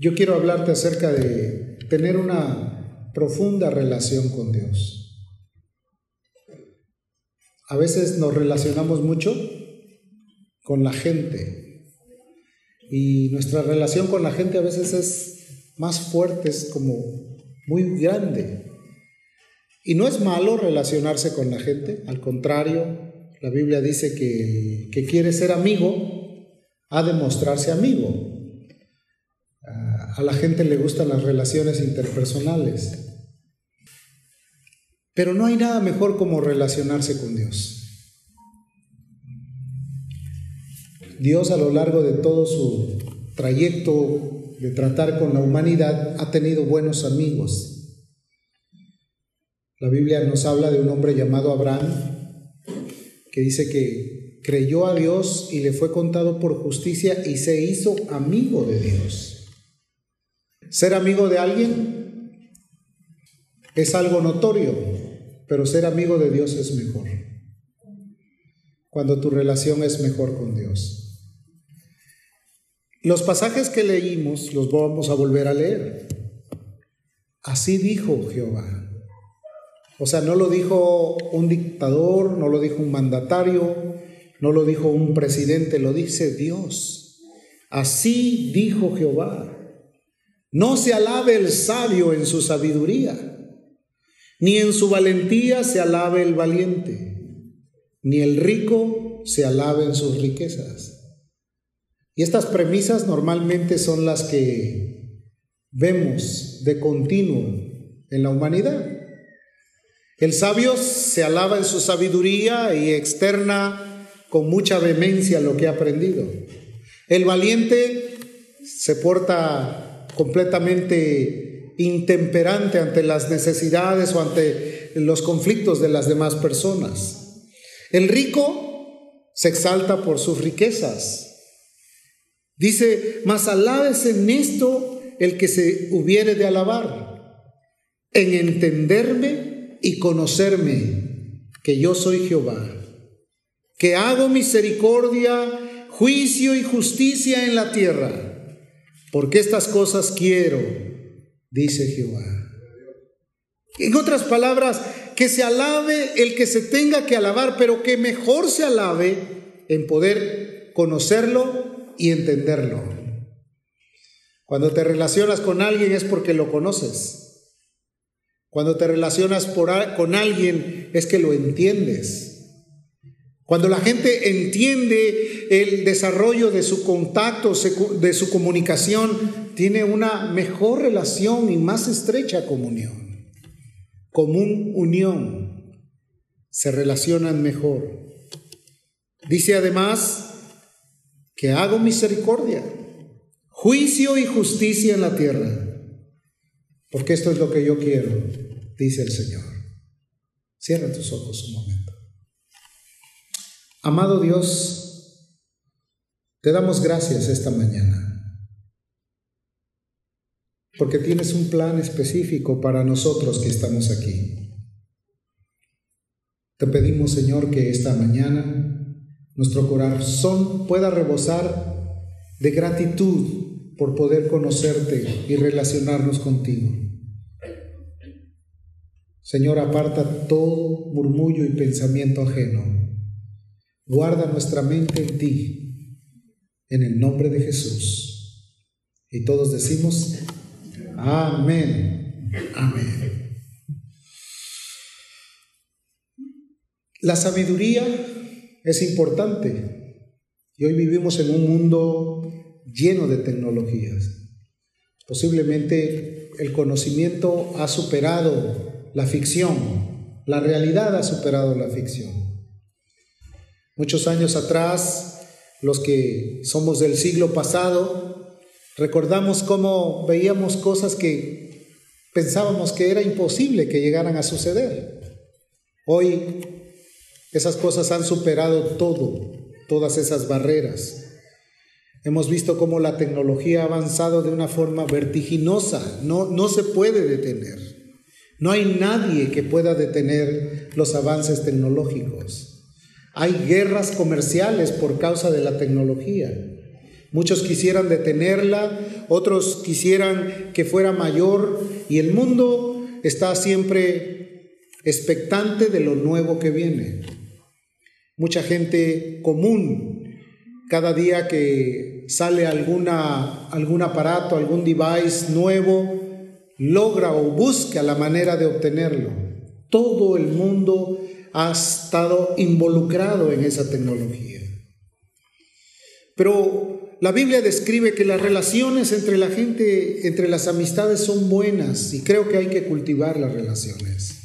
Yo quiero hablarte acerca de tener una profunda relación con Dios. A veces nos relacionamos mucho con la gente y nuestra relación con la gente a veces es más fuerte, es como muy grande. Y no es malo relacionarse con la gente, al contrario, la Biblia dice que que quiere ser amigo ha de mostrarse amigo. A la gente le gustan las relaciones interpersonales. Pero no hay nada mejor como relacionarse con Dios. Dios a lo largo de todo su trayecto de tratar con la humanidad ha tenido buenos amigos. La Biblia nos habla de un hombre llamado Abraham que dice que creyó a Dios y le fue contado por justicia y se hizo amigo de Dios. Ser amigo de alguien es algo notorio, pero ser amigo de Dios es mejor. Cuando tu relación es mejor con Dios. Los pasajes que leímos los vamos a volver a leer. Así dijo Jehová. O sea, no lo dijo un dictador, no lo dijo un mandatario, no lo dijo un presidente, lo dice Dios. Así dijo Jehová. No se alabe el sabio en su sabiduría, ni en su valentía se alabe el valiente, ni el rico se alabe en sus riquezas. Y estas premisas normalmente son las que vemos de continuo en la humanidad. El sabio se alaba en su sabiduría y externa con mucha vehemencia lo que ha aprendido. El valiente se porta completamente intemperante ante las necesidades o ante los conflictos de las demás personas. El rico se exalta por sus riquezas. Dice, mas alabes en esto el que se hubiere de alabar, en entenderme y conocerme, que yo soy Jehová, que hago misericordia, juicio y justicia en la tierra porque estas cosas quiero, dice Jehová. En otras palabras, que se alabe el que se tenga que alabar, pero que mejor se alabe en poder conocerlo y entenderlo. Cuando te relacionas con alguien es porque lo conoces. Cuando te relacionas con alguien es que lo entiendes. Cuando la gente entiende el desarrollo de su contacto, de su comunicación, tiene una mejor relación y más estrecha comunión. Común unión. Se relacionan mejor. Dice además que hago misericordia, juicio y justicia en la tierra. Porque esto es lo que yo quiero, dice el Señor. Cierra tus ojos un momento. Amado Dios, te damos gracias esta mañana, porque tienes un plan específico para nosotros que estamos aquí. Te pedimos, Señor, que esta mañana nuestro corazón pueda rebosar de gratitud por poder conocerte y relacionarnos contigo. Señor, aparta todo murmullo y pensamiento ajeno Guarda nuestra mente en ti, en el nombre de Jesús. Y todos decimos, amén, amén. La sabiduría es importante y hoy vivimos en un mundo lleno de tecnologías. Posiblemente el conocimiento ha superado la ficción, la realidad ha superado la ficción. Muchos años atrás, los que somos del siglo pasado, recordamos cómo veíamos cosas que pensábamos que era imposible que llegaran a suceder. Hoy esas cosas han superado todo, todas esas barreras. Hemos visto cómo la tecnología ha avanzado de una forma vertiginosa, no, no se puede detener. No hay nadie que pueda detener los avances tecnológicos. Hay guerras comerciales por causa de la tecnología. Muchos quisieran detenerla, otros quisieran que fuera mayor y el mundo está siempre expectante de lo nuevo que viene. Mucha gente común, cada día que sale alguna, algún aparato, algún device nuevo, logra o busca la manera de obtenerlo. Todo el mundo ha estado involucrado en esa tecnología. Pero la Biblia describe que las relaciones entre la gente, entre las amistades son buenas y creo que hay que cultivar las relaciones.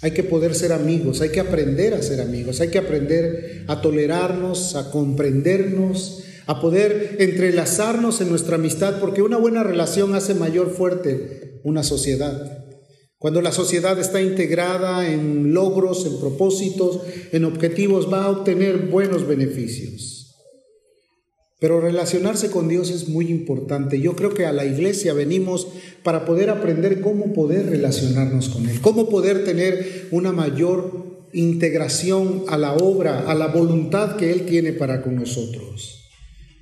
Hay que poder ser amigos, hay que aprender a ser amigos, hay que aprender a tolerarnos, a comprendernos, a poder entrelazarnos en nuestra amistad, porque una buena relación hace mayor fuerte una sociedad. Cuando la sociedad está integrada en logros, en propósitos, en objetivos, va a obtener buenos beneficios. Pero relacionarse con Dios es muy importante. Yo creo que a la iglesia venimos para poder aprender cómo poder relacionarnos con Él, cómo poder tener una mayor integración a la obra, a la voluntad que Él tiene para con nosotros.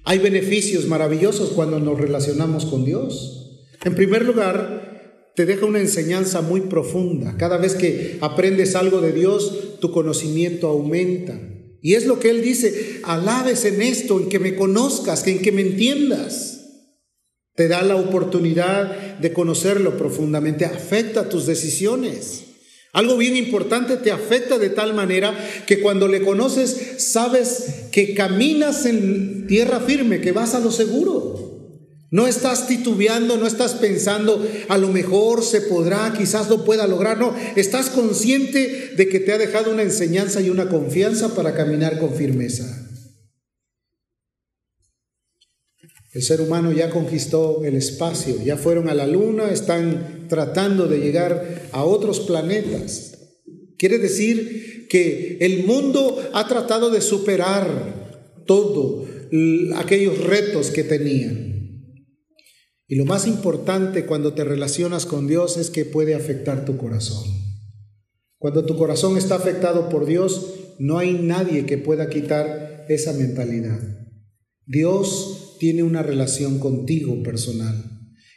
Hay beneficios maravillosos cuando nos relacionamos con Dios. En primer lugar, te deja una enseñanza muy profunda. Cada vez que aprendes algo de Dios, tu conocimiento aumenta. Y es lo que Él dice, alabes en esto, en que me conozcas, en que me entiendas. Te da la oportunidad de conocerlo profundamente, afecta tus decisiones. Algo bien importante te afecta de tal manera que cuando le conoces sabes que caminas en tierra firme, que vas a lo seguro. No estás titubeando, no estás pensando, a lo mejor se podrá, quizás lo pueda lograr. No, estás consciente de que te ha dejado una enseñanza y una confianza para caminar con firmeza. El ser humano ya conquistó el espacio, ya fueron a la luna, están tratando de llegar a otros planetas. Quiere decir que el mundo ha tratado de superar todo aquellos retos que tenían. Y lo más importante cuando te relacionas con Dios es que puede afectar tu corazón. Cuando tu corazón está afectado por Dios, no hay nadie que pueda quitar esa mentalidad. Dios tiene una relación contigo personal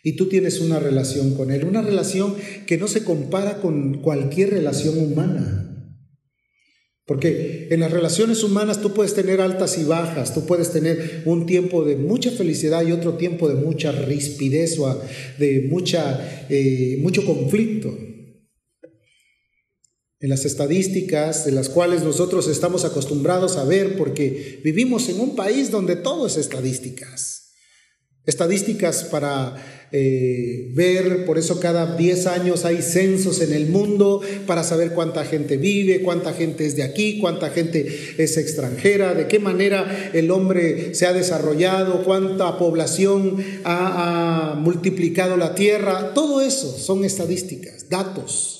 y tú tienes una relación con Él, una relación que no se compara con cualquier relación humana. Porque en las relaciones humanas tú puedes tener altas y bajas, tú puedes tener un tiempo de mucha felicidad y otro tiempo de mucha rispidez o de mucha, eh, mucho conflicto. En las estadísticas de las cuales nosotros estamos acostumbrados a ver, porque vivimos en un país donde todo es estadísticas. Estadísticas para eh, ver, por eso cada 10 años hay censos en el mundo para saber cuánta gente vive, cuánta gente es de aquí, cuánta gente es extranjera, de qué manera el hombre se ha desarrollado, cuánta población ha multiplicado la tierra. Todo eso son estadísticas, datos.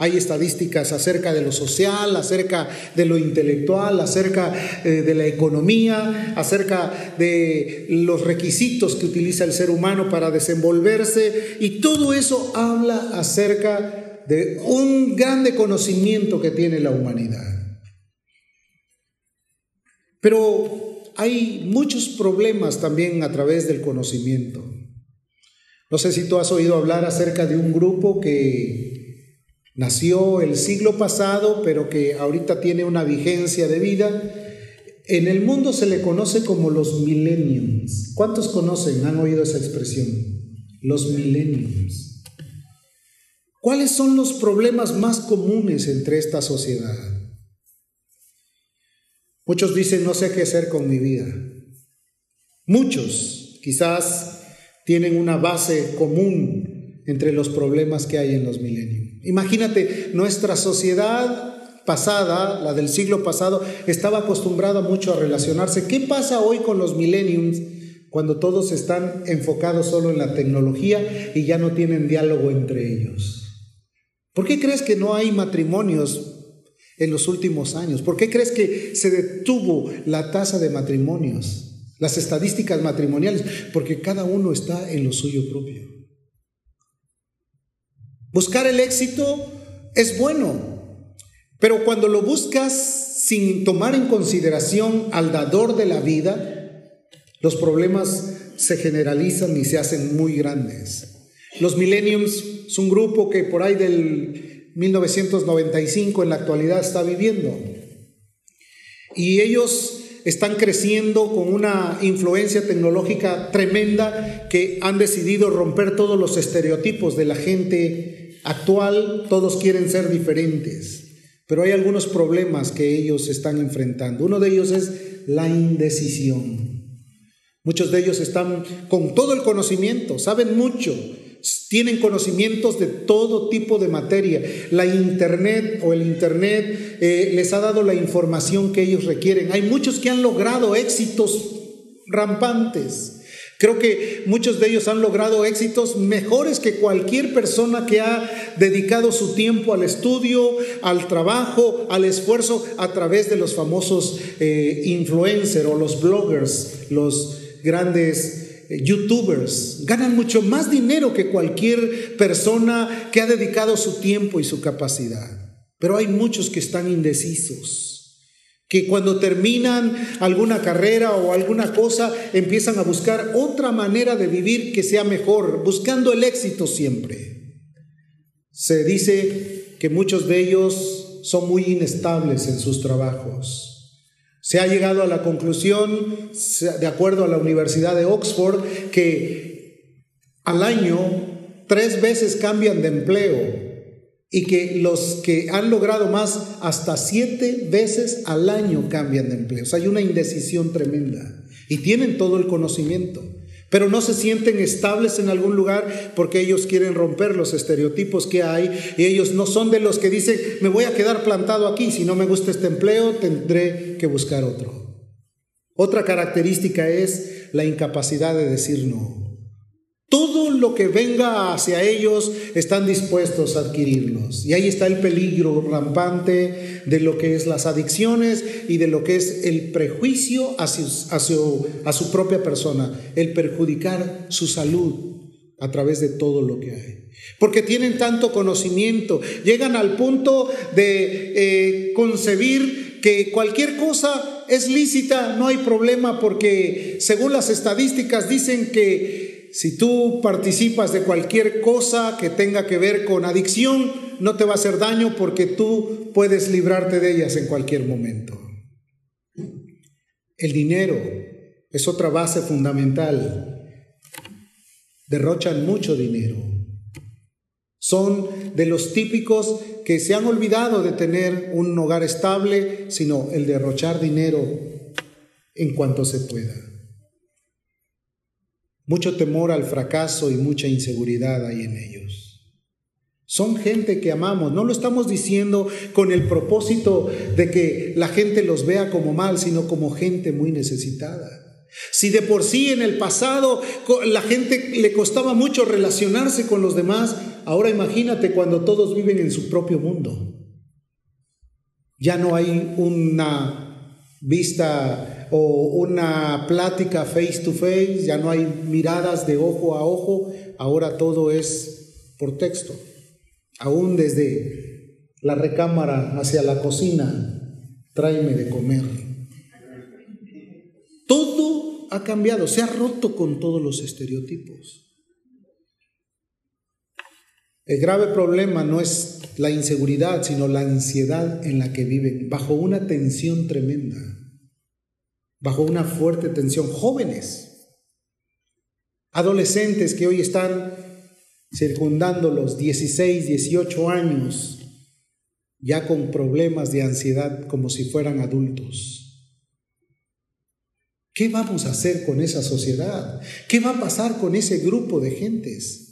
Hay estadísticas acerca de lo social, acerca de lo intelectual, acerca eh, de la economía, acerca de los requisitos que utiliza el ser humano para desenvolverse y todo eso habla acerca de un grande conocimiento que tiene la humanidad. Pero hay muchos problemas también a través del conocimiento. No sé si tú has oído hablar acerca de un grupo que nació el siglo pasado, pero que ahorita tiene una vigencia de vida. En el mundo se le conoce como los millenniums. ¿Cuántos conocen, han oído esa expresión? Los millenniums. ¿Cuáles son los problemas más comunes entre esta sociedad? Muchos dicen, no sé qué hacer con mi vida. Muchos quizás tienen una base común entre los problemas que hay en los milenios. Imagínate, nuestra sociedad pasada, la del siglo pasado, estaba acostumbrada mucho a relacionarse. ¿Qué pasa hoy con los millenniums cuando todos están enfocados solo en la tecnología y ya no tienen diálogo entre ellos? ¿Por qué crees que no hay matrimonios en los últimos años? ¿Por qué crees que se detuvo la tasa de matrimonios, las estadísticas matrimoniales? Porque cada uno está en lo suyo propio. Buscar el éxito es bueno, pero cuando lo buscas sin tomar en consideración al dador de la vida, Los problemas se generalizan y se hacen muy grandes. Los Millenniums es un grupo que por ahí del 1995 en la actualidad está viviendo. Y ellos están creciendo con una influencia tecnológica tremenda que han decidido romper todos los estereotipos de la gente actual. Todos quieren ser diferentes, pero hay algunos problemas que ellos están enfrentando. Uno de ellos es la indecisión. Muchos de ellos están con todo el conocimiento, saben mucho, tienen conocimientos de todo tipo de materia. La Internet o el Internet eh, les ha dado la información que ellos requieren. Hay muchos que han logrado éxitos rampantes. Creo que muchos de ellos han logrado éxitos mejores que cualquier persona que ha dedicado su tiempo al estudio, al trabajo, al esfuerzo a través de los famosos eh, influencers o los bloggers, los grandes youtubers ganan mucho más dinero que cualquier persona que ha dedicado su tiempo y su capacidad. Pero hay muchos que están indecisos, que cuando terminan alguna carrera o alguna cosa empiezan a buscar otra manera de vivir que sea mejor, buscando el éxito siempre. Se dice que muchos de ellos son muy inestables en sus trabajos se ha llegado a la conclusión, de acuerdo a la Universidad de Oxford, que al año tres veces cambian de empleo y que los que han logrado más hasta siete veces al año cambian de empleo. O sea, hay una indecisión tremenda y tienen todo el conocimiento pero no se sienten estables en algún lugar porque ellos quieren romper los estereotipos que hay y ellos no son de los que dicen, me voy a quedar plantado aquí, si no me gusta este empleo tendré que buscar otro. Otra característica es la incapacidad de decir no. Todo lo que venga hacia ellos están dispuestos a adquirirlos. Y ahí está el peligro rampante de lo que es las adicciones y de lo que es el prejuicio hacia, a su propia persona, el perjudicar su salud a través de todo lo que hay. Porque tienen tanto conocimiento, llegan al punto de eh, concebir que cualquier cosa es lícita, no hay problema, porque según las estadísticas dicen que si tú participas de cualquier cosa que tenga que ver con adicción, no te va a hacer daño porque tú puedes librarte de ellas en cualquier momento. El dinero es otra base fundamental. Derrochan mucho dinero. Son de los típicos que se han olvidado de tener un hogar estable, sino el derrochar dinero en cuanto se pueda. Mucho temor al fracaso y mucha inseguridad hay en ellos. Son gente que amamos, no lo estamos diciendo con el propósito de que la gente los vea como mal, sino como gente muy necesitada. Si de por sí en el pasado la gente le costaba mucho relacionarse con los demás, ahora imagínate cuando todos viven en su propio mundo. Ya no hay una vista o una plática face to face, ya no hay miradas de ojo a ojo, ahora todo es por texto. Aún desde la recámara hacia la cocina, tráeme de comer. Todo ha cambiado, se ha roto con todos los estereotipos. El grave problema no es la inseguridad, sino la ansiedad en la que viven, bajo una tensión tremenda bajo una fuerte tensión. Jóvenes, adolescentes que hoy están circundando los 16, 18 años, ya con problemas de ansiedad como si fueran adultos. ¿Qué vamos a hacer con esa sociedad? ¿Qué va a pasar con ese grupo de gentes?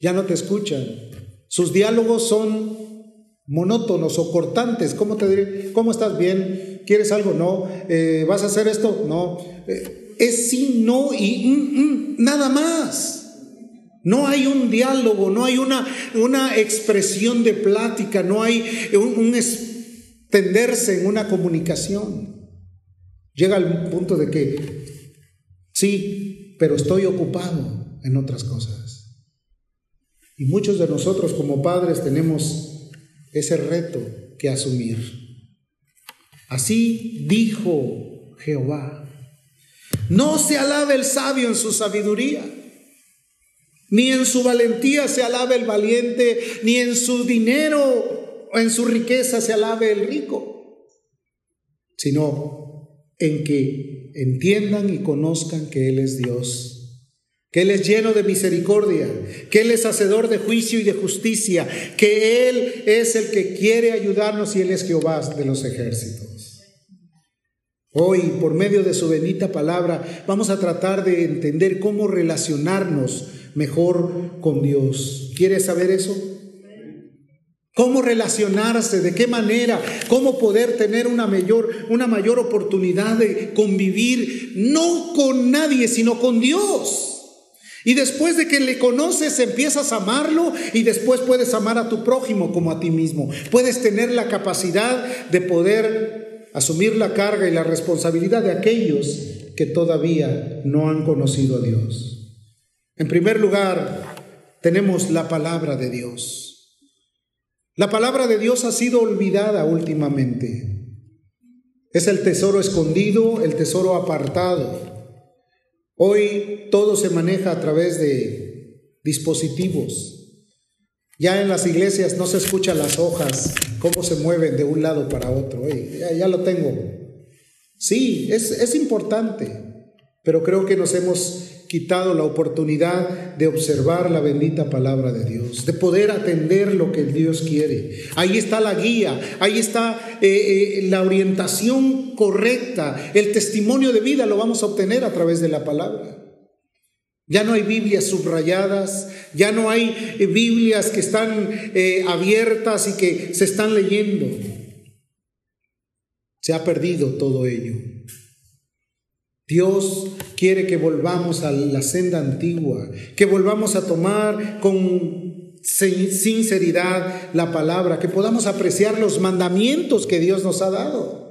Ya no te escuchan. Sus diálogos son monótonos o cortantes. ¿Cómo te diré? ¿Cómo estás? Bien. ¿Quieres algo? No. Eh, ¿Vas a hacer esto? No. Eh, es sí, no y mm, mm, nada más. No hay un diálogo, no hay una, una expresión de plática, no hay un, un extenderse en una comunicación. Llega al punto de que, sí, pero estoy ocupado en otras cosas. Y muchos de nosotros como padres tenemos ese reto que asumir. Así dijo Jehová. No se alabe el sabio en su sabiduría, ni en su valentía se alabe el valiente, ni en su dinero o en su riqueza se alabe el rico, sino en que entiendan y conozcan que Él es Dios que Él es lleno de misericordia, que Él es hacedor de juicio y de justicia, que Él es el que quiere ayudarnos y Él es Jehová de los ejércitos. Hoy, por medio de su bendita palabra, vamos a tratar de entender cómo relacionarnos mejor con Dios. ¿Quieres saber eso? ¿Cómo relacionarse? ¿De qué manera? ¿Cómo poder tener una mayor, una mayor oportunidad de convivir no con nadie, sino con Dios? Y después de que le conoces, empiezas a amarlo y después puedes amar a tu prójimo como a ti mismo. Puedes tener la capacidad de poder asumir la carga y la responsabilidad de aquellos que todavía no han conocido a Dios. En primer lugar, tenemos la palabra de Dios. La palabra de Dios ha sido olvidada últimamente. Es el tesoro escondido, el tesoro apartado. Hoy todo se maneja a través de dispositivos. Ya en las iglesias no se escuchan las hojas, cómo se mueven de un lado para otro. ya, lo tengo. Sí, es, es importante, pero creo que nos hemos quitado la oportunidad de observar la bendita palabra de Dios, de poder atender lo que Dios quiere. Ahí está la guía, ahí está eh, eh, la orientación correcta, el testimonio de vida lo vamos a obtener a través de la palabra. Ya no hay Biblias subrayadas, ya no hay eh, Biblias que están abiertas y que se están leyendo. Se ha perdido todo ello. Dios quiere que volvamos a la senda antigua, que volvamos a tomar con sinceridad la palabra, que podamos apreciar los mandamientos que Dios nos ha dado.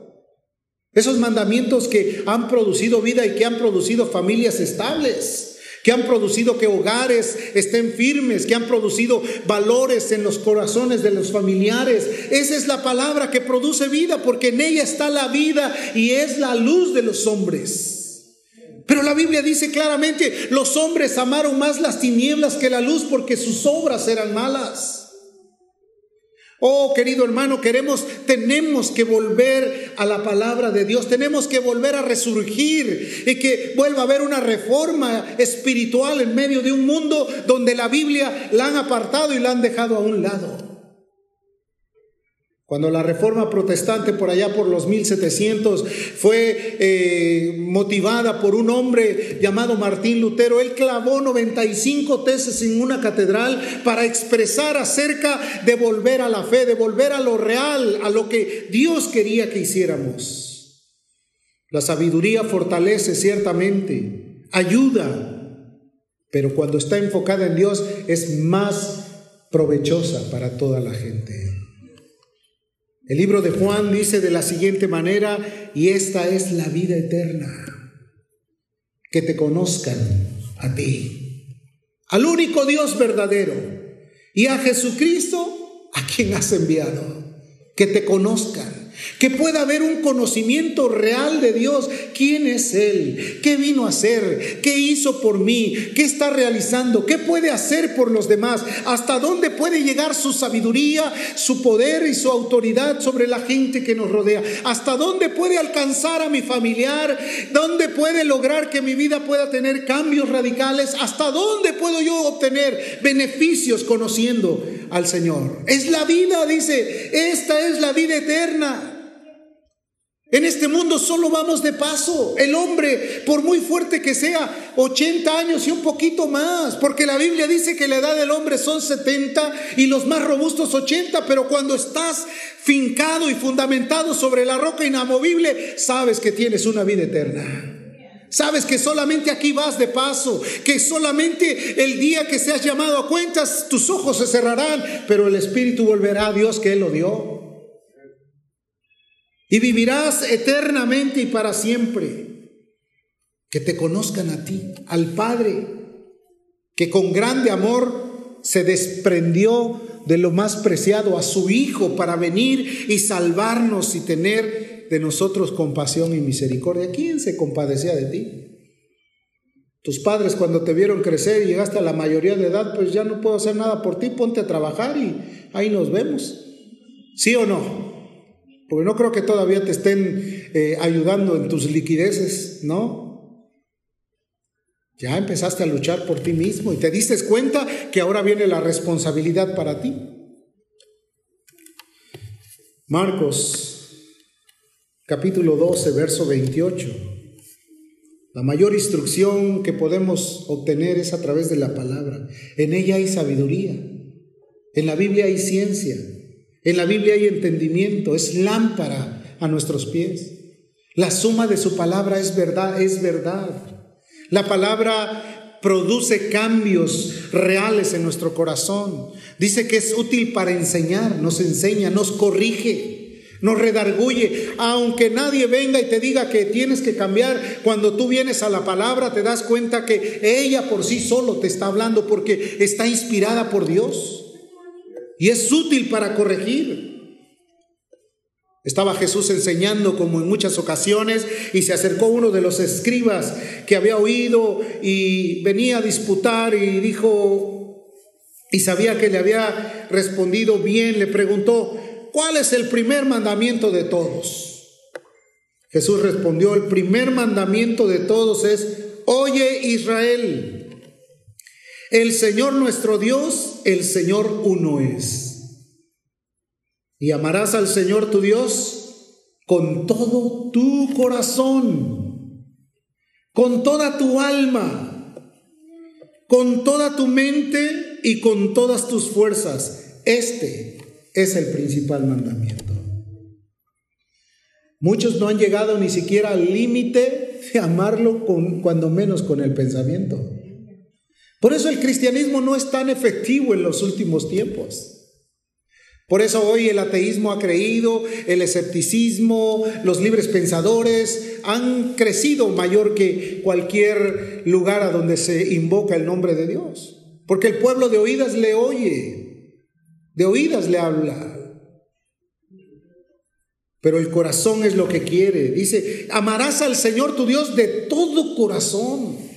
Esos mandamientos que han producido vida y que han producido familias estables que han producido que hogares estén firmes, que han producido valores en los corazones de los familiares. Esa es la palabra que produce vida, porque en ella está la vida y es la luz de los hombres. Pero la Biblia dice claramente, los hombres amaron más las tinieblas que la luz porque sus obras eran malas. Oh, querido hermano, queremos, tenemos que volver a la palabra de Dios, tenemos que volver a resurgir y que vuelva a haber una reforma espiritual en medio de un mundo donde la Biblia la han apartado y la han dejado a un lado. Cuando la reforma protestante por allá por los 1700 fue eh, motivada por un hombre llamado Martín Lutero, él clavó 95 tesis en una catedral para expresar acerca de volver a la fe, de volver a lo real, a lo que Dios quería que hiciéramos. La sabiduría fortalece ciertamente, ayuda, pero cuando está enfocada en Dios es más provechosa para toda la gente. El libro de Juan dice de la siguiente manera, y esta es la vida eterna, que te conozcan a ti, al único Dios verdadero, y a Jesucristo, a quien has enviado, que te conozcan que pueda haber un conocimiento real de Dios. ¿Quién es Él? ¿Qué vino a hacer? ¿Qué hizo por mí? ¿Qué está realizando? ¿Qué puede hacer por los demás? ¿Hasta dónde puede llegar su sabiduría, su poder y su autoridad sobre la gente que nos rodea? ¿Hasta dónde puede alcanzar a mi familiar? ¿Dónde puede lograr que mi vida pueda tener cambios radicales? ¿Hasta dónde puedo yo obtener beneficios conociendo al Señor? Es la vida, dice, esta es la vida eterna. En este mundo solo vamos de paso. El hombre, por muy fuerte que sea, 80 años y un poquito más, porque la Biblia dice que la edad del hombre son 70 y los más robustos 80, pero cuando estás fincado y fundamentado sobre la roca inamovible, sabes que tienes una vida eterna. Sabes que solamente aquí vas de paso, que solamente el día que seas llamado a cuentas tus ojos se cerrarán, pero el Espíritu volverá a Dios que Él lo dio y vivirás eternamente y para siempre. Que te conozcan a ti, al Padre, que con grande amor se desprendió de lo más preciado, a su Hijo, para venir y salvarnos y tener de nosotros compasión y misericordia. ¿Quién se compadecía de ti? Tus padres cuando te vieron crecer y llegaste a la mayoría de edad, pues ya no puedo hacer nada por ti, ponte a trabajar y ahí nos vemos. ¿Sí o no? Porque no creo que todavía te estén eh, ayudando en tus liquideces, ¿no? Ya empezaste a luchar por ti mismo y te diste cuenta que ahora viene la responsabilidad para ti. Marcos, capítulo 12, verso 28. La mayor instrucción que podemos obtener es a través de la palabra. En ella hay sabiduría. En la Biblia hay ciencia. En la Biblia hay entendimiento. Es lámpara a nuestros pies. La suma de su palabra es verdad, es verdad. La palabra produce cambios reales en nuestro corazón. Dice que es útil para enseñar, nos enseña, nos corrige nos redarguye. Aunque nadie venga y te diga que tienes que cambiar, cuando tú vienes a la palabra te das cuenta que ella por sí solo te está hablando porque está inspirada por Dios. Y es útil para corregir. Estaba Jesús enseñando como en muchas ocasiones y se acercó uno de los escribas que había oído y venía a disputar y dijo, y sabía que le había respondido bien, le preguntó, ¿cuál es el primer mandamiento de todos? Jesús respondió, el primer mandamiento de todos es, oye Israel, el Señor nuestro Dios, el Señor uno es. Y amarás al Señor tu Dios con todo tu corazón, con toda tu alma, con toda tu mente y con todas tus fuerzas. Este es el principal mandamiento. Muchos no han llegado ni siquiera al límite de amarlo con, cuando menos con el pensamiento. Por eso el cristianismo no es tan efectivo en los últimos tiempos. Por eso hoy el ateísmo ha creído, el escepticismo, los libres pensadores han crecido mayor que cualquier lugar a donde se invoca el nombre de Dios. Porque el pueblo de oídas le oye, de oídas le habla. Pero el corazón es lo que quiere. Dice, amarás al Señor tu Dios de todo corazón.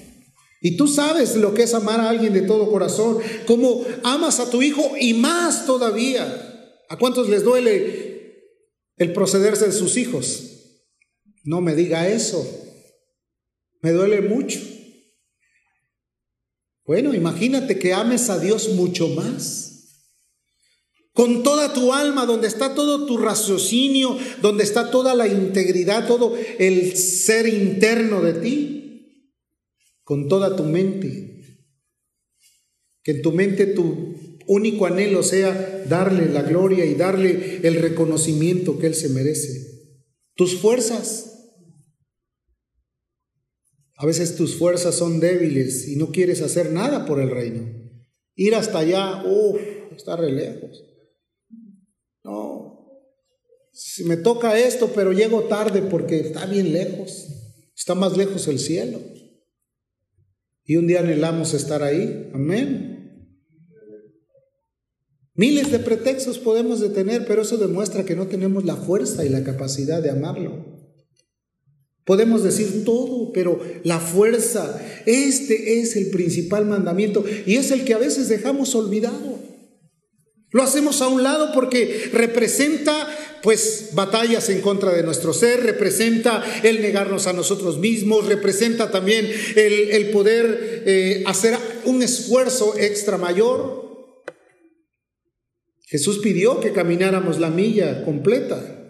Y tú sabes lo que es amar a alguien de todo corazón. Como amas a tu hijo y más todavía. ¿A cuántos les duele el procederse de sus hijos? No me diga eso. Me duele mucho. Bueno, imagínate que ames a Dios mucho más con toda tu alma, donde está todo tu raciocinio, donde está toda la integridad, todo el ser interno de ti, con toda tu mente. Que en tu mente tu único anhelo sea darle la gloria y darle el reconocimiento que Él se merece. Tus fuerzas. A veces tus fuerzas son débiles y no quieres hacer nada por el reino. Ir hasta allá, uff, está re lejos. No, si me toca esto, pero llego tarde porque está bien lejos, está más lejos el cielo. Y un día anhelamos estar ahí, amén. Miles de pretextos podemos tener, pero eso demuestra que no tenemos la fuerza y la capacidad de amarlo. Podemos decir todo, pero la fuerza, este es el principal mandamiento y es el que a veces dejamos olvidado. Lo hacemos a un lado porque representa pues batallas en contra de nuestro ser, representa el negarnos a nosotros mismos, representa también el, poder eh, hacer un esfuerzo extra mayor. Jesús pidió que camináramos la milla completa.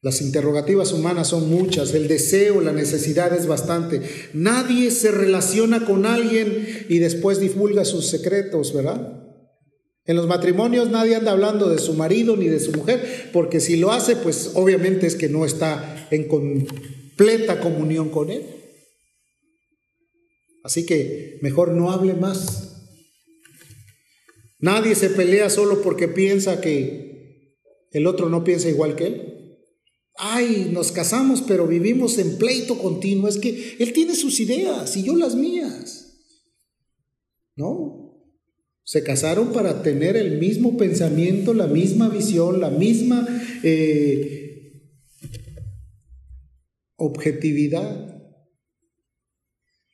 Las interrogativas humanas son muchas, el deseo, la necesidad es bastante. Nadie se relaciona con alguien y después divulga sus secretos, ¿verdad? En los matrimonios nadie anda hablando de su marido ni de su mujer, porque si lo hace, pues obviamente es que no está en completa comunión con él. Así que mejor no hable más. Nadie se pelea solo porque piensa que el otro no piensa igual que él. Ay, nos casamos, pero vivimos en pleito continuo. Es que él tiene sus ideas y yo las mías. ¿No? Se casaron para tener el mismo pensamiento, la misma visión, la misma eh, objetividad.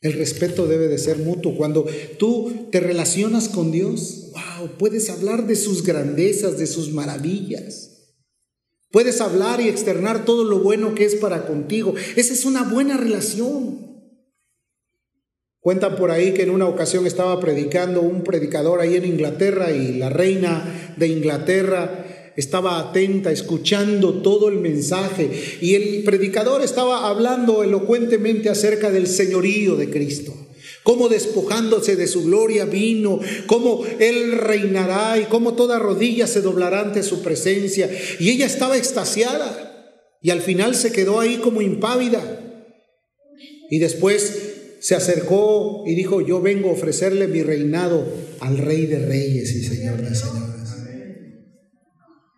El respeto debe de ser mutuo. Cuando tú te relacionas con Dios, wow, puedes hablar de sus grandezas, de sus maravillas. Puedes hablar y externar todo lo bueno que es para contigo. Esa es una buena relación. Cuentan por ahí que en una ocasión estaba predicando un predicador ahí en Inglaterra y la reina de Inglaterra estaba atenta, escuchando todo el mensaje y el predicador estaba hablando elocuentemente acerca del señorío de Cristo, cómo despojándose de su gloria vino, cómo Él reinará y cómo toda rodilla se doblará ante su presencia. Y ella estaba extasiada y al final se quedó ahí como impávida. Y después se acercó y dijo, yo vengo a ofrecerle mi reinado al Rey de Reyes y Señor de Señores.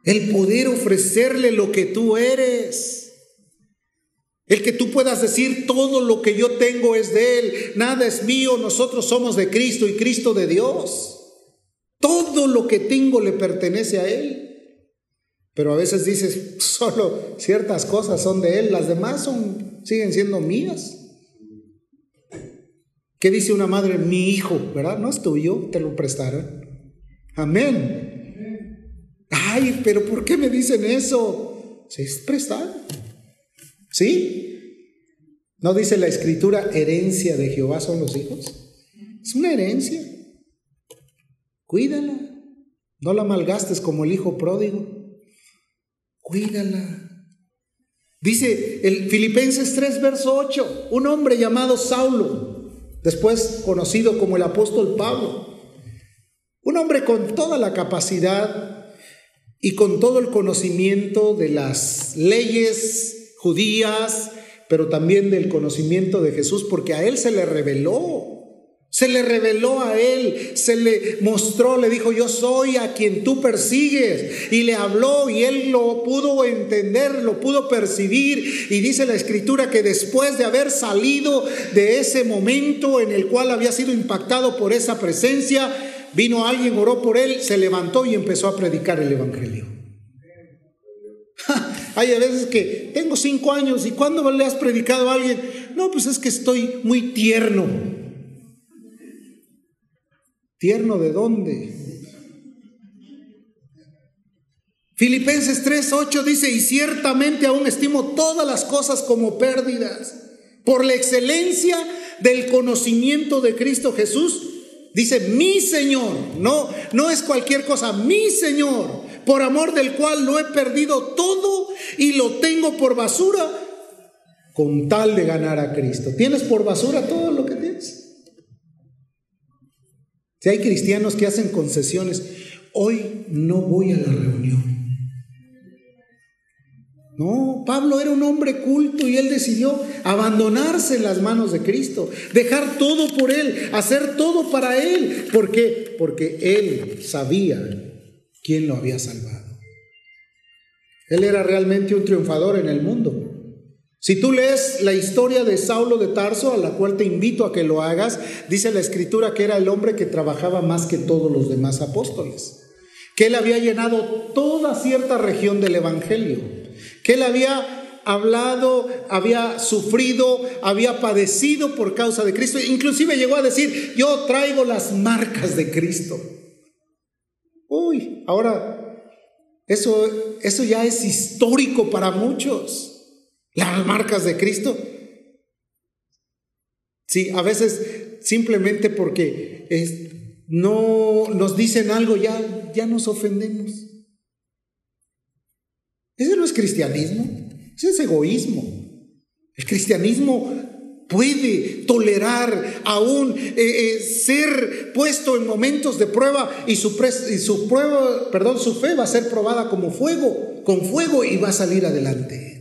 El poder ofrecerle lo que tú eres. El que tú puedas decir todo lo que yo tengo es de Él, nada es mío, nosotros somos de Cristo y Cristo de Dios. Todo lo que tengo le pertenece a Él. Pero a veces dices, solo ciertas cosas son de Él, las demás son, siguen siendo mías. ¿Qué dice una madre? Mi hijo, ¿verdad? No es tuyo, te lo prestaron. Amén. Ay, pero ¿por qué me dicen eso? Se es prestado. ¿Sí? ¿No dice la escritura herencia de Jehová son los hijos? Es una herencia. Cuídala. No la malgastes como el hijo pródigo. Cuídala. Dice el Filipenses 3, verso 8, un hombre llamado Saulo, después conocido como el apóstol Pablo, un hombre con toda la capacidad y con todo el conocimiento de las leyes judías, pero también del conocimiento de Jesús, porque a él se le reveló. Se le reveló a él, se le mostró, le dijo, yo soy a quien tú persigues. Y le habló y él lo pudo entender, lo pudo percibir. Y dice la escritura que después de haber salido de ese momento en el cual había sido impactado por esa presencia, Vino alguien, oró por él, se levantó y empezó a predicar el Evangelio. Hay a veces que tengo cinco años y cuando le has predicado a alguien, no, pues es que estoy muy tierno. ¿Tierno de dónde? Filipenses 3:8 dice, y ciertamente aún estimo todas las cosas como pérdidas por la excelencia del conocimiento de Cristo Jesús Dice, mi Señor, no, no es cualquier cosa, mi Señor, por amor del cual lo he perdido todo y lo tengo por basura con tal de ganar a Cristo. ¿Tienes por basura todo lo que tienes? Si hay cristianos que hacen concesiones, hoy no voy a la reunión. No, Pablo era un hombre culto y él decidió abandonarse en las manos de Cristo, dejar todo por él, hacer todo para él. ¿Por qué? Porque él sabía quién lo había salvado. Él era realmente un triunfador en el mundo. Si tú lees la historia de Saulo de Tarso, a la cual te invito a que lo hagas, dice la escritura que era el hombre que trabajaba más que todos los demás apóstoles, que él había llenado toda cierta región del Evangelio que él había hablado, había sufrido, había padecido por causa de Cristo. Inclusive llegó a decir, yo traigo las marcas de Cristo. Uy, ahora, eso, eso ya es histórico para muchos. Las marcas de Cristo. Sí, a veces simplemente porque no nos dicen algo ya, ya nos ofendemos. Ese no es cristianismo, ese es egoísmo. El cristianismo puede tolerar aún eh, eh, ser puesto en momentos de prueba y su, y su prueba, perdón, su fe va a ser probada como fuego, con fuego y va a salir adelante.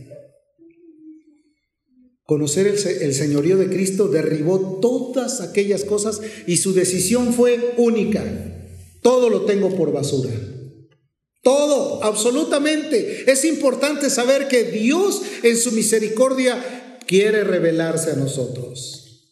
Conocer el, señorío de Cristo derribó todas aquellas cosas y su decisión fue única. Todo lo tengo por basura. Todo, absolutamente. Es importante saber que Dios en su misericordia quiere revelarse a nosotros.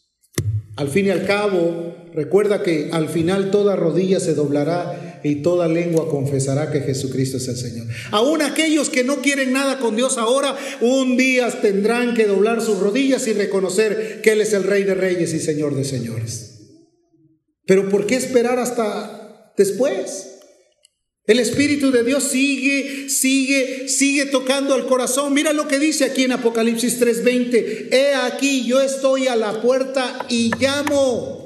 Al fin y al cabo, recuerda que al final toda rodilla se doblará y toda lengua confesará que Jesucristo es el Señor. Aún aquellos que no quieren nada con Dios ahora, un día tendrán que doblar sus rodillas y reconocer que Él es el Rey de Reyes y Señor de Señores. Pero ¿por qué esperar hasta después? El Espíritu de Dios sigue, sigue, sigue tocando al corazón. Mira lo que dice aquí en Apocalipsis 3:20. He aquí, yo estoy a la puerta y llamo.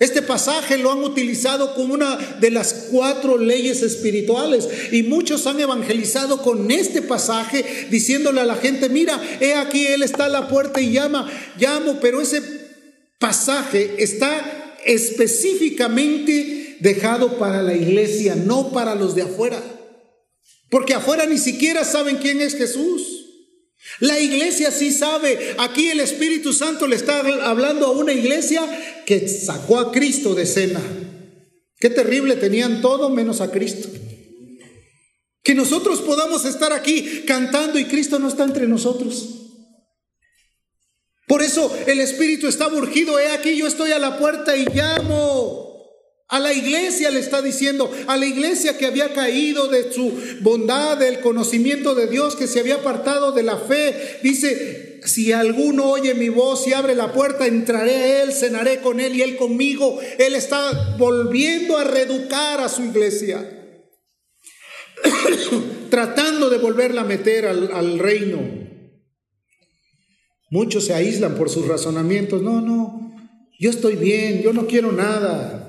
Este pasaje lo han utilizado como una de las cuatro leyes espirituales y muchos han evangelizado con este pasaje diciéndole a la gente, mira, he aquí, Él está a la puerta y llama, llamo, pero ese pasaje está específicamente dejado para la iglesia, no para los de afuera. Porque afuera ni siquiera saben quién es Jesús. La iglesia sí sabe. Aquí el Espíritu Santo le está hablando a una iglesia que sacó a Cristo de cena. Qué terrible, tenían todo menos a Cristo. Que nosotros podamos estar aquí cantando y Cristo no está entre nosotros. Por eso el Espíritu está urgido. He aquí, yo estoy a la puerta y llamo. A la iglesia le está diciendo, a la iglesia que había caído de su bondad, del conocimiento de Dios, que se había apartado de la fe, dice, si alguno oye mi voz y abre la puerta, entraré a él, cenaré con él y él conmigo. Él está volviendo a reeducar a su iglesia, tratando de volverla a meter al, al reino. Muchos se aíslan por sus razonamientos. No, no, yo estoy bien, yo no quiero nada.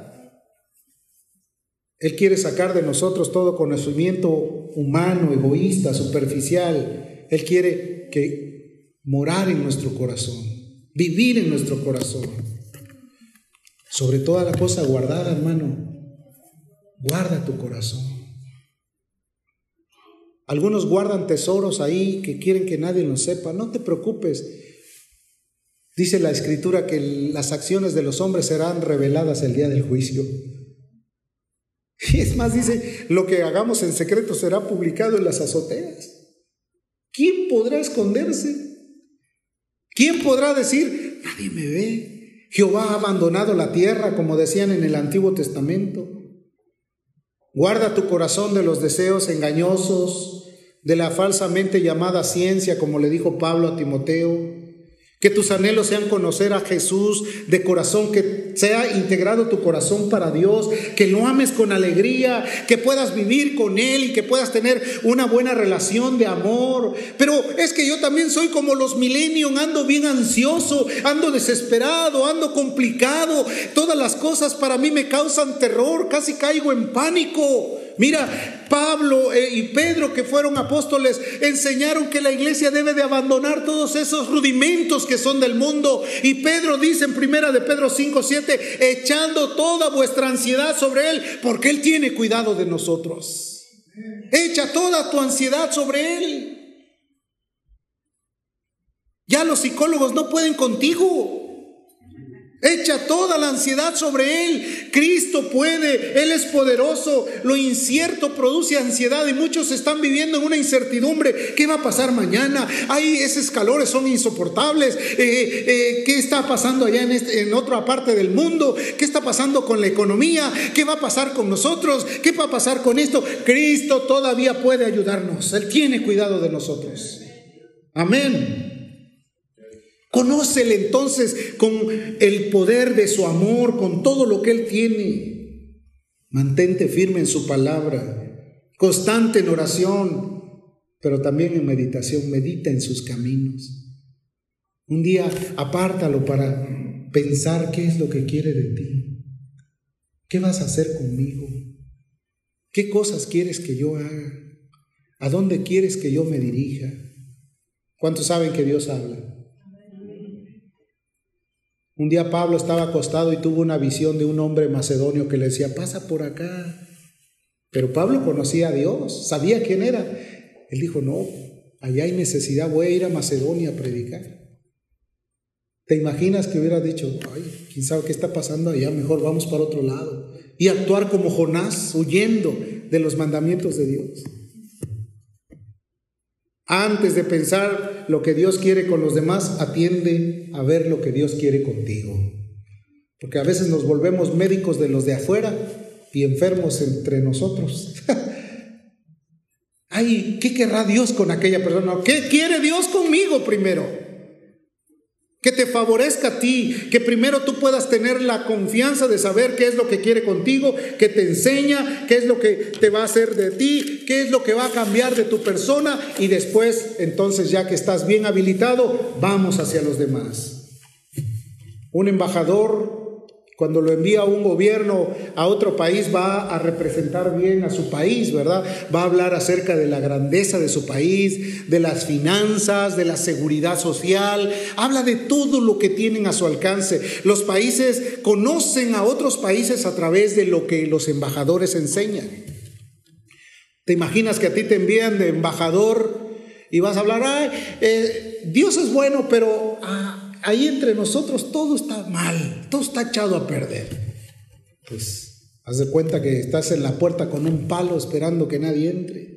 Él quiere sacar de nosotros todo conocimiento humano, egoísta, superficial. Él quiere que morar en nuestro corazón, vivir en nuestro corazón. Sobre toda la cosa guardada, hermano. Guarda tu corazón. Algunos guardan tesoros ahí que quieren que nadie lo sepa. No te preocupes. Dice la escritura que las acciones de los hombres serán reveladas el día del juicio. Y es más, dice, lo que hagamos en secreto será publicado en las azoteas. ¿Quién podrá esconderse? ¿Quién podrá decir, nadie me ve? Jehová ha abandonado la tierra, como decían en el Antiguo Testamento. Guarda tu corazón de los deseos engañosos, de la falsamente llamada ciencia, como le dijo Pablo a Timoteo que tus anhelos sean conocer a Jesús de corazón, que sea integrado tu corazón para Dios, que lo ames con alegría, que puedas vivir con Él y que puedas tener una buena relación de amor. Pero es que yo también soy como los millennials, ando bien ansioso, ando desesperado, ando complicado. Todas las cosas para mí me causan terror, casi caigo en pánico. Mira, Pablo eh, y Pedro, que fueron apóstoles, enseñaron que la iglesia debe de abandonar todos esos rudimentos que son del mundo. Y Pedro dice en primera de Pedro 5, 7, echando toda vuestra ansiedad sobre él, porque él tiene cuidado de nosotros. Echa toda tu ansiedad sobre él. Ya los psicólogos no pueden contigo. Echa toda la ansiedad sobre Él. Cristo puede, Él es poderoso. Lo incierto produce ansiedad y muchos están viviendo en una incertidumbre. ¿Qué va a pasar mañana? Ay, esos calores son insoportables. Eh, eh, ¿Qué está pasando allá en, este, en otra parte del mundo? ¿Qué está pasando con la economía? ¿Qué va a pasar con nosotros? ¿Qué va a pasar con esto? Cristo todavía puede ayudarnos. Él tiene cuidado de nosotros. Amén. Conócele entonces con el poder de su amor, con todo lo que Él tiene. Mantente firme en su palabra, constante en oración, pero también en meditación. Medita en sus caminos. Un día apártalo para pensar qué es lo que quiere de ti. ¿Qué vas a hacer conmigo? ¿Qué cosas quieres que yo haga? ¿A dónde quieres que yo me dirija? ¿Cuántos saben que Dios habla? Un día Pablo estaba acostado y tuvo una visión de un hombre macedonio que le decía, pasa por acá. Pero Pablo conocía a Dios, sabía quién era. Él dijo, no, allá hay necesidad, voy a ir a Macedonia a predicar. ¿Te imaginas que hubiera dicho, ay, quién sabe qué está pasando allá, mejor vamos para otro lado? Y actuar como Jonás, huyendo de los mandamientos de Dios. Antes de pensar lo que Dios quiere con los demás, atiende a ver lo que Dios quiere contigo. Porque a veces nos volvemos médicos de los de afuera y enfermos entre nosotros. Ay, ¿qué querrá Dios con aquella persona? ¿Qué quiere Dios conmigo primero? Que te favorezca a ti, que primero tú puedas tener la confianza de saber qué es lo que quiere contigo, que te enseña, qué es lo que te va a hacer de ti, qué es lo que va a cambiar de tu persona y después, entonces ya que estás bien habilitado, vamos hacia los demás. Un embajador cuando lo envía un gobierno a otro país va a representar bien a su país, ¿verdad? Va a hablar acerca de la grandeza de su país, de las finanzas, de la seguridad social, habla de todo lo que tienen a su alcance. Los países conocen a otros países a través de lo que los embajadores enseñan. ¿Te imaginas que a ti te envían de embajador y vas a hablar, ay, eh, Dios es bueno, pero... Ah, ahí entre nosotros todo está mal, todo está echado a perder. Pues haz de cuenta que estás en la puerta con un palo esperando que nadie entre.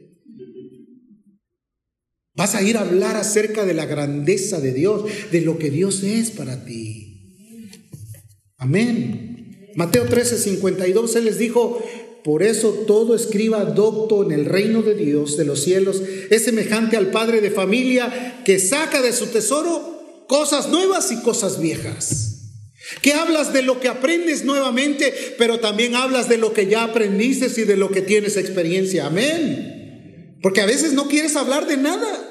Vas a ir a hablar acerca de la grandeza de Dios, de lo que Dios es para ti. Amén. Mateo 13, 52, Él les dijo, por eso todo escriba docto en el reino de Dios, de los cielos, es semejante al padre de familia que saca de su tesoro cosas nuevas y cosas viejas. Que hablas de lo que aprendes nuevamente, pero también hablas de lo que ya aprendiste y de lo que tienes experiencia. Amén. Porque a veces no quieres hablar de nada.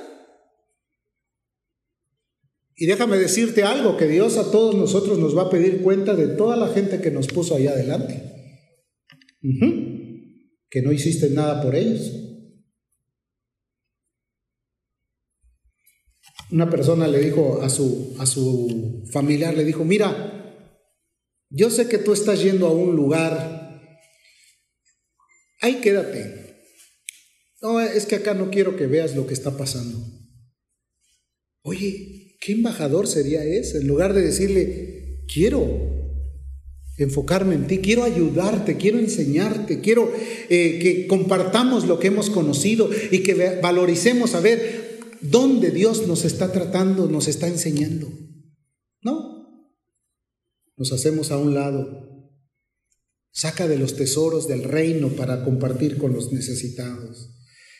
Y déjame decirte algo, que Dios a todos nosotros nos va a pedir cuenta de toda la gente que nos puso allá adelante. Que no hiciste nada por ellos. Una persona le dijo a su, a su familiar, le dijo, mira, yo sé que tú estás yendo a un lugar, ahí quédate. No, es que acá no quiero que veas lo que está pasando. Oye, ¿qué embajador sería ese? En lugar de decirle, quiero enfocarme en ti, quiero ayudarte, quiero enseñarte, quiero eh, que compartamos lo que hemos conocido y que valoricemos, a ver, dónde Dios nos está tratando, nos está enseñando. No, nos hacemos a un lado. Saca de los tesoros del reino para compartir con los necesitados.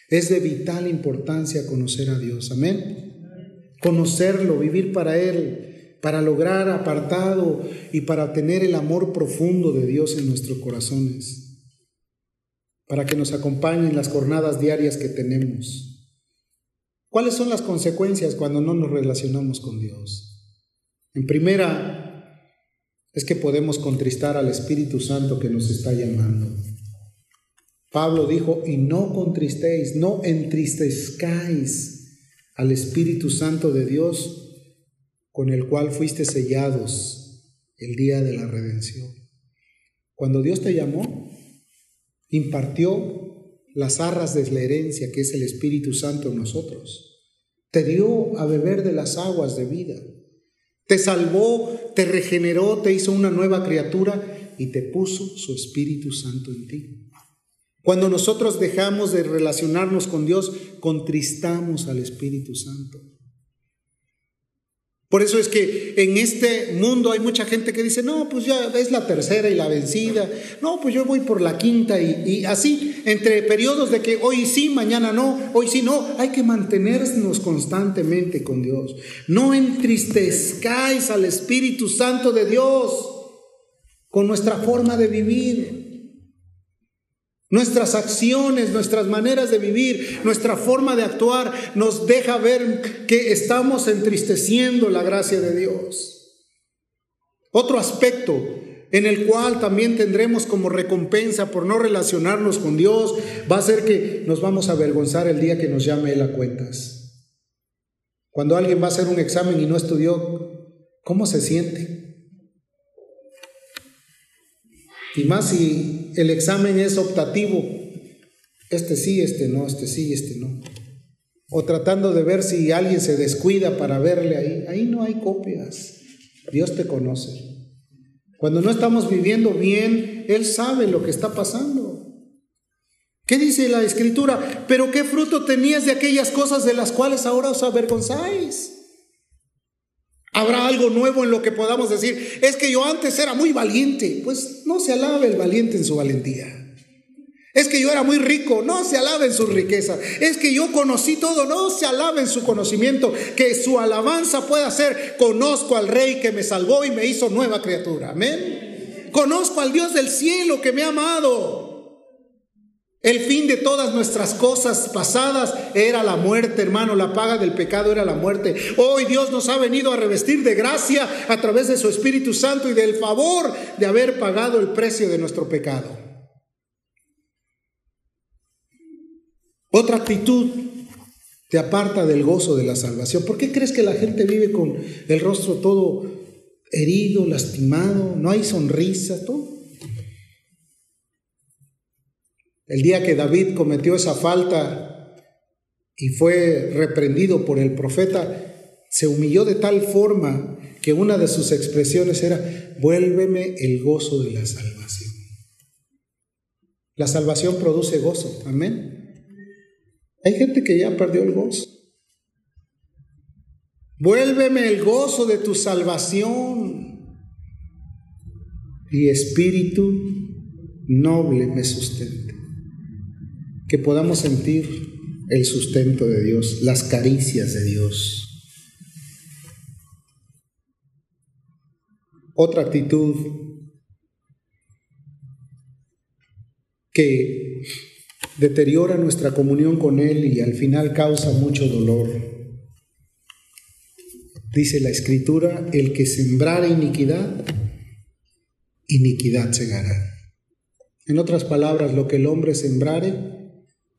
Es de vital importancia conocer a Dios. Amén. Conocerlo, vivir para Él, para lograr apartado y para tener el amor profundo de Dios en nuestros corazones. Para que nos acompañen las jornadas diarias que tenemos ¿Cuáles son las consecuencias cuando no nos relacionamos con Dios? En primera, es que podemos contristar al Espíritu Santo que nos está llamando. Pablo dijo, y no contristéis, no entristezcáis al Espíritu Santo de Dios con el cual fuiste sellados el día de la redención. Cuando Dios te llamó, impartió las arras de la herencia que es el Espíritu Santo en nosotros. Te dio a beber de las aguas de vida. Te salvó, te regeneró, te hizo una nueva criatura y te puso su Espíritu Santo en ti. Cuando nosotros dejamos de relacionarnos con Dios, contristamos al Espíritu Santo. Por eso es que en este mundo hay mucha gente que dice, no, pues ya es la tercera y la vencida, no, pues yo voy por la quinta y, así, entre periodos de que hoy sí, mañana no, hoy sí no, hay que mantenernos constantemente con Dios. No entristezcáis al Espíritu Santo de Dios con nuestra forma de vivir. Nuestras acciones, nuestras maneras de vivir, nuestra forma de actuar nos deja ver que estamos entristeciendo la gracia de Dios. Otro aspecto en el cual también tendremos como recompensa por no relacionarnos con Dios va a ser que nos vamos a avergonzar el día que nos llame Él a cuentas. Cuando alguien va a hacer un examen y no estudió, ¿cómo se siente? Y más si el examen es optativo, este sí, este no, este sí, este no. O tratando de ver si alguien se descuida para verle ahí. Ahí no hay copias. Dios te conoce. Cuando no estamos viviendo bien, Él sabe lo que está pasando. ¿Qué dice la escritura? Pero qué fruto tenías de aquellas cosas de las cuales ahora os avergonzáis. ¿Habrá algo nuevo en lo que podamos decir? Es que yo antes era muy valiente. Pues no se alabe el valiente en su valentía. Es que yo era muy rico, no se alabe en su riqueza. Es que yo conocí todo, no se alabe en su conocimiento. Que su alabanza pueda ser, conozco al rey que me salvó y me hizo nueva criatura. Amén. Conozco al Dios del cielo que me ha amado. El fin de todas nuestras cosas pasadas era la muerte, hermano. La paga del pecado era la muerte. Hoy Dios nos ha venido a revestir de gracia a través de su Espíritu Santo y del favor de haber pagado el precio de nuestro pecado. Otra actitud te aparta del gozo de la salvación. ¿Por qué crees que la gente vive con el rostro todo herido, lastimado? No hay sonrisa, todo. El día que David cometió esa falta y fue reprendido por el profeta, se humilló de tal forma que una de sus expresiones era, vuélveme el gozo de la salvación. La salvación produce gozo, amén. Hay gente que ya perdió el gozo. Vuélveme el gozo de tu salvación y espíritu noble me sustente que podamos sentir el sustento de Dios, las caricias de Dios. Otra actitud que deteriora nuestra comunión con Él y al final causa mucho dolor. Dice la escritura, el que sembrara iniquidad, iniquidad segará. En otras palabras, lo que el hombre sembrare,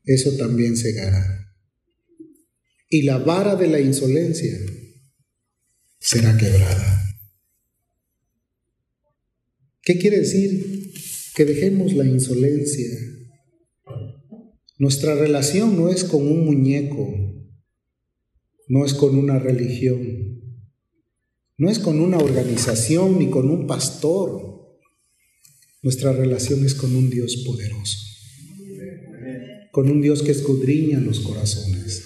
eso también segará. Y la vara de la insolencia será quebrada. ¿Qué quiere decir? Que dejemos la insolencia. Nuestra relación no es con un muñeco, no es con una religión, no es con una organización ni con un pastor. Nuestra relación es con un Dios poderoso con un Dios que escudriña los corazones,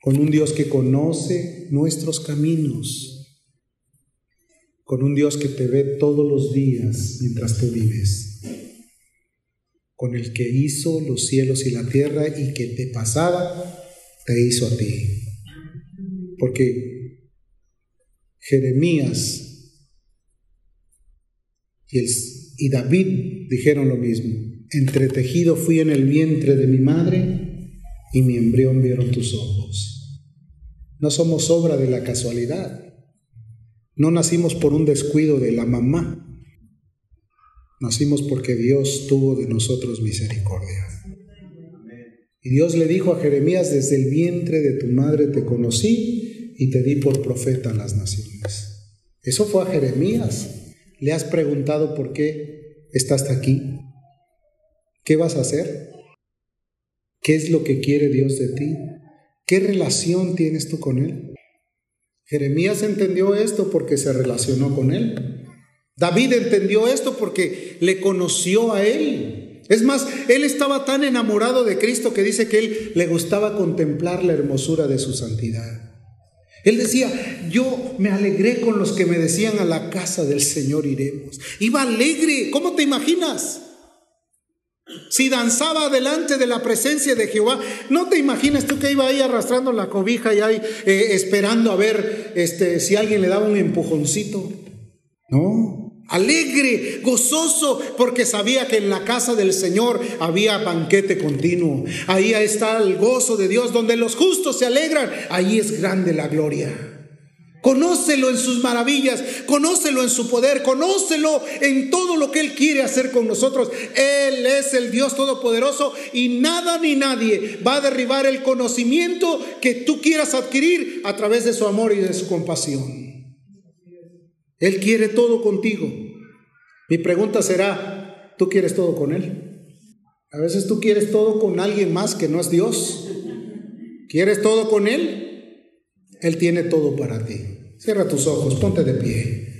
con un Dios que conoce nuestros caminos, con un Dios que te ve todos los días mientras tú vives, con el que hizo los cielos y la tierra y que de pasada te hizo a ti. Porque Jeremías y, y David dijeron lo mismo. Entretejido fui en el vientre de mi madre y mi embrión vieron tus ojos. No somos obra de la casualidad. No nacimos por un descuido de la mamá. Nacimos porque Dios tuvo de nosotros misericordia. Y Dios le dijo a Jeremías, desde el vientre de tu madre te conocí y te di por profeta a las naciones. Eso fue a Jeremías. ¿Le has preguntado por qué estás aquí? ¿Qué vas a hacer? ¿Qué es lo que quiere Dios de ti? ¿Qué relación tienes tú con Él? Jeremías entendió esto porque se relacionó con Él. David entendió esto porque le conoció a Él. Es más, Él estaba tan enamorado de Cristo que dice que Él le gustaba contemplar la hermosura de su santidad. Él decía, yo me alegré con los que me decían a la casa del Señor iremos. Iba alegre, ¿cómo te imaginas? Si danzaba delante de la presencia de Jehová, no te imaginas tú que iba ahí arrastrando la cobija y ahí eh, esperando a ver este, si alguien le daba un empujoncito. No, alegre, gozoso, porque sabía que en la casa del Señor había banquete continuo. Ahí está el gozo de Dios, donde los justos se alegran. Ahí es grande la gloria. Conócelo en sus maravillas, conócelo en su poder, conócelo en todo lo que Él quiere hacer con nosotros. Él es el Dios Todopoderoso y nada ni nadie va a derribar el conocimiento que tú quieras adquirir a través de su amor y de su compasión. Él quiere todo contigo. Mi pregunta será, ¿tú quieres todo con Él? A veces tú quieres todo con alguien más que no es Dios. ¿Quieres todo con Él? Él tiene todo para ti. Cierra tus ojos, ponte de pie.